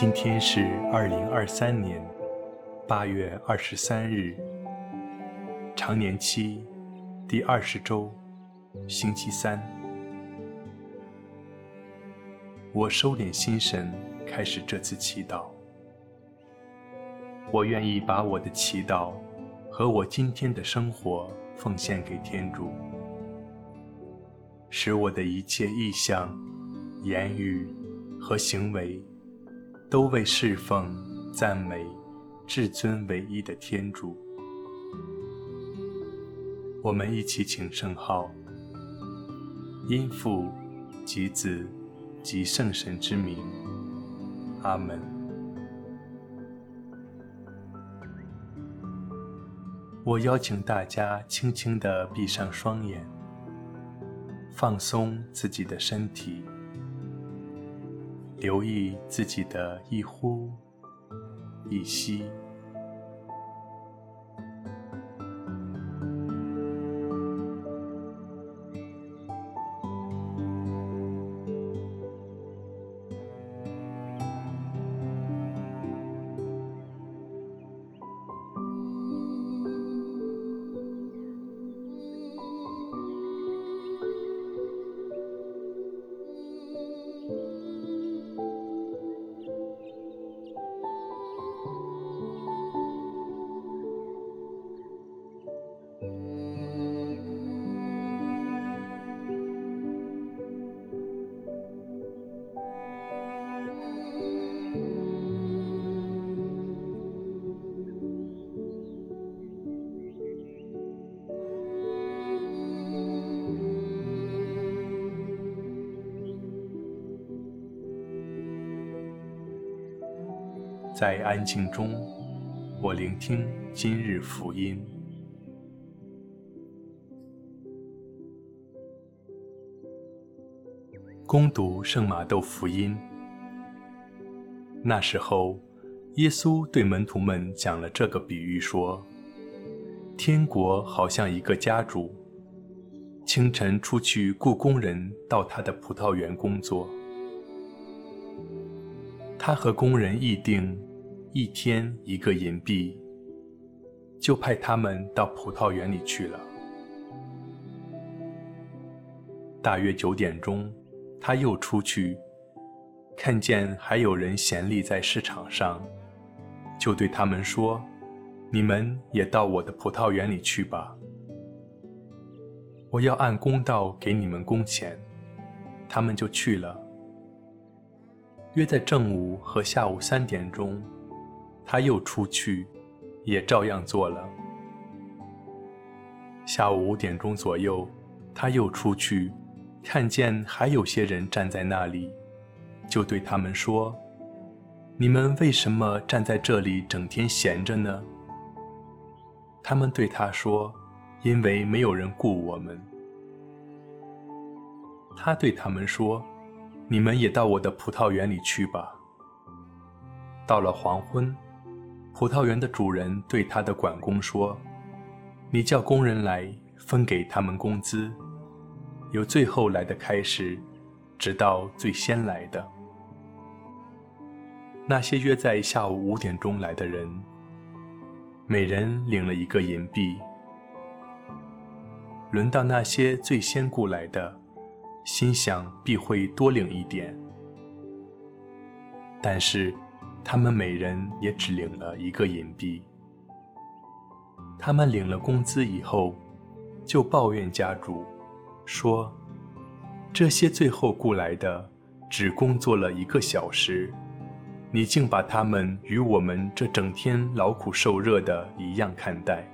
今天是二零二三年八月二十三日，常年期第二十周，星期三。我收敛心神，开始这次祈祷。我愿意把我的祈祷和我今天的生活奉献给天主，使我的一切意向、言语和行为。都为侍奉、赞美至尊唯一的天主。我们一起请圣号，因父及子及圣神之名，阿门。我邀请大家轻轻地闭上双眼，放松自己的身体。留意自己的一呼一吸。在安静中，我聆听今日福音。恭读圣马窦福音。那时候，耶稣对门徒们讲了这个比喻，说：“天国好像一个家主，清晨出去雇工人到他的葡萄园工作。他和工人议定。”一天一个银币，就派他们到葡萄园里去了。大约九点钟，他又出去，看见还有人闲立在市场上，就对他们说：“你们也到我的葡萄园里去吧，我要按公道给你们工钱。”他们就去了。约在正午和下午三点钟。他又出去，也照样做了。下午五点钟左右，他又出去，看见还有些人站在那里，就对他们说：“你们为什么站在这里整天闲着呢？”他们对他说：“因为没有人雇我们。”他对他们说：“你们也到我的葡萄园里去吧。”到了黄昏。葡萄园的主人对他的管工说：“你叫工人来，分给他们工资，由最后来的开始，直到最先来的。”那些约在下午五点钟来的人，每人领了一个银币。轮到那些最先雇来的，心想必会多领一点，但是。他们每人也只领了一个银币。他们领了工资以后，就抱怨家主，说：“这些最后雇来的，只工作了一个小时，你竟把他们与我们这整天劳苦受热的一样看待。”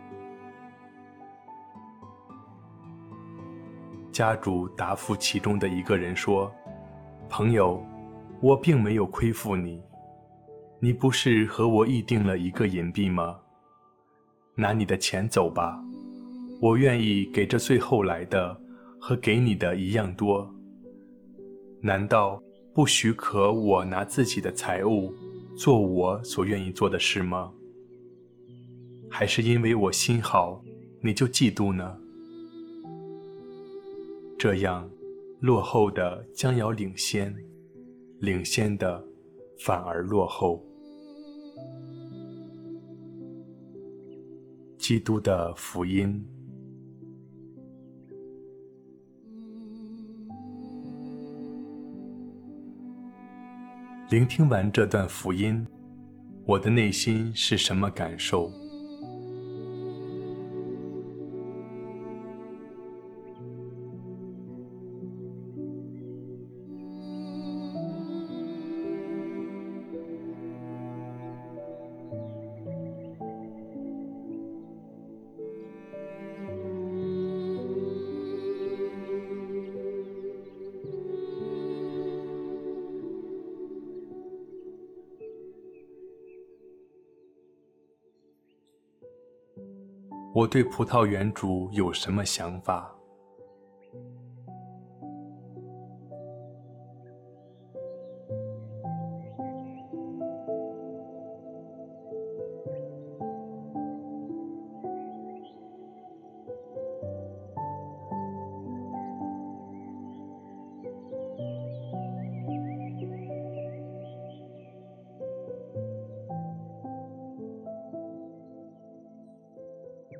家主答复其中的一个人说：“朋友，我并没有亏负你。”你不是和我议定了一个银币吗？拿你的钱走吧，我愿意给这最后来的和给你的一样多。难道不许可我拿自己的财物做我所愿意做的事吗？还是因为我心好，你就嫉妒呢？这样，落后的将要领先，领先的。反而落后。基督的福音。聆听完这段福音，我的内心是什么感受？我对葡萄园主有什么想法？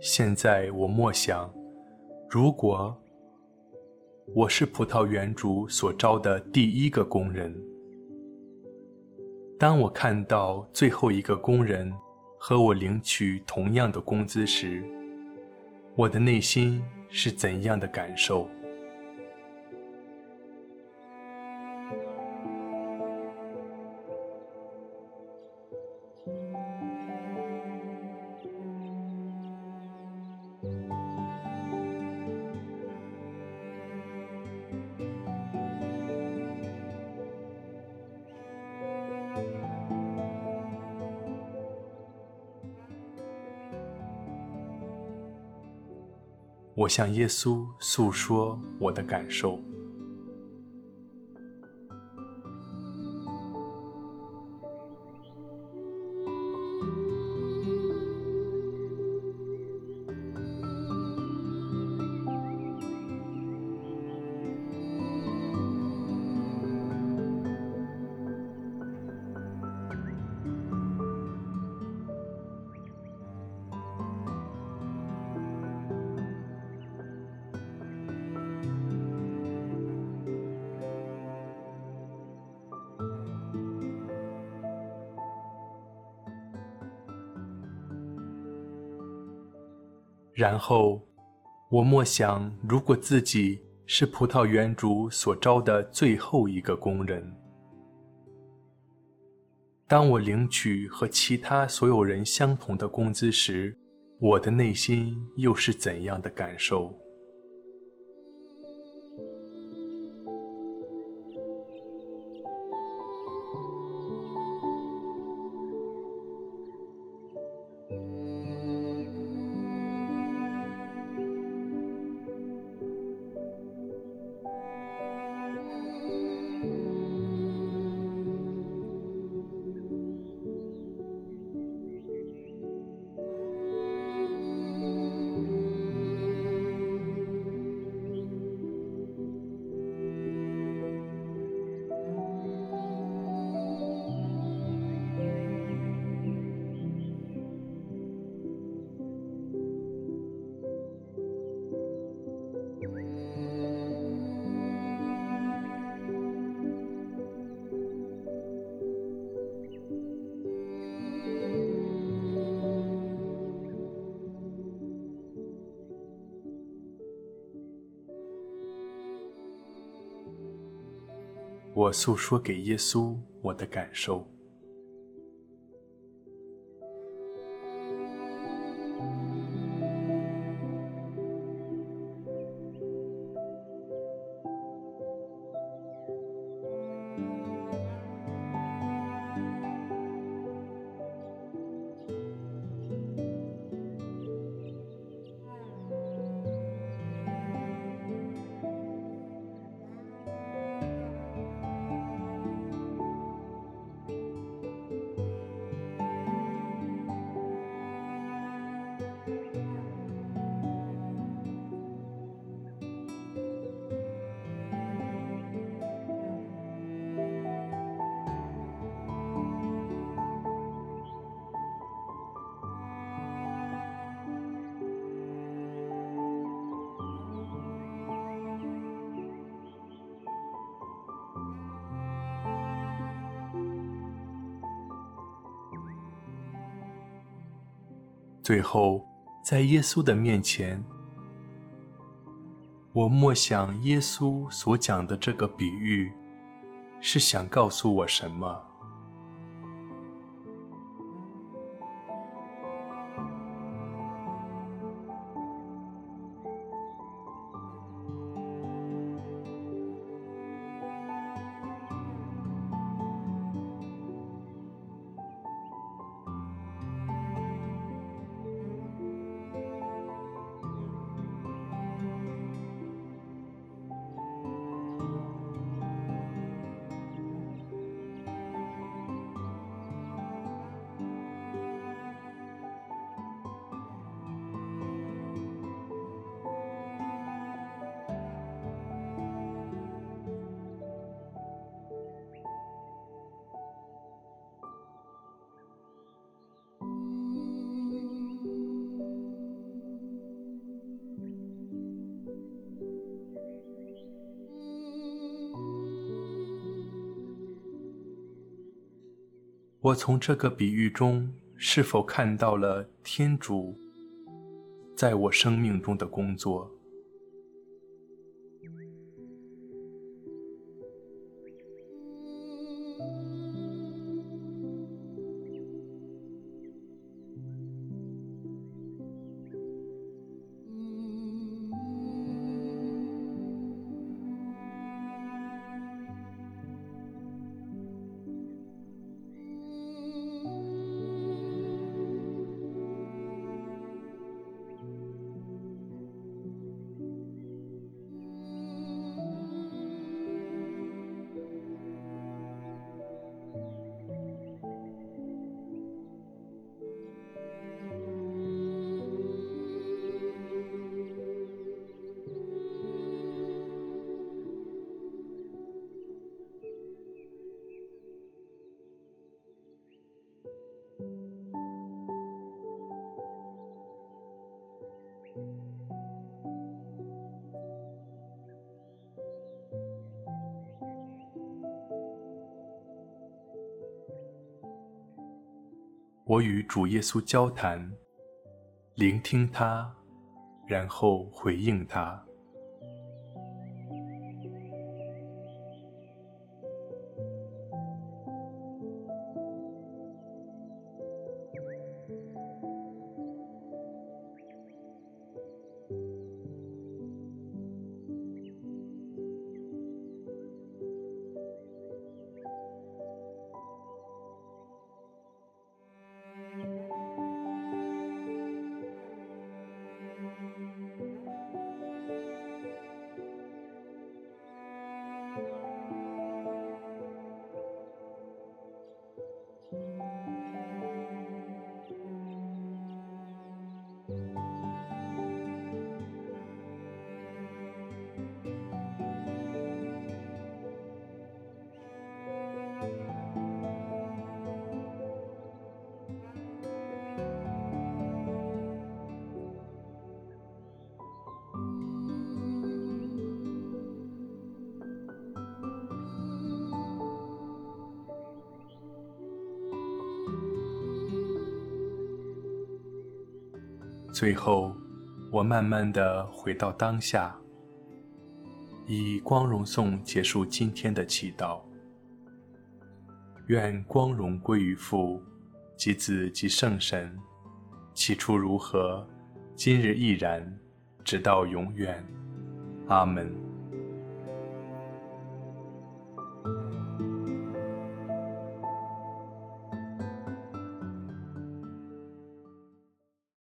现在我默想，如果我是葡萄园主所招的第一个工人，当我看到最后一个工人和我领取同样的工资时，我的内心是怎样的感受？我向耶稣诉说我的感受。然后，我默想，如果自己是葡萄园主所招的最后一个工人，当我领取和其他所有人相同的工资时，我的内心又是怎样的感受？我诉说给耶稣我的感受。最后，在耶稣的面前，我默想耶稣所讲的这个比喻，是想告诉我什么？我从这个比喻中是否看到了天主在我生命中的工作？我与主耶稣交谈，聆听他，然后回应他。最后，我慢慢的回到当下，以光荣颂结束今天的祈祷。愿光荣归于父、及子、及圣神，起初如何，今日亦然，直到永远。阿门。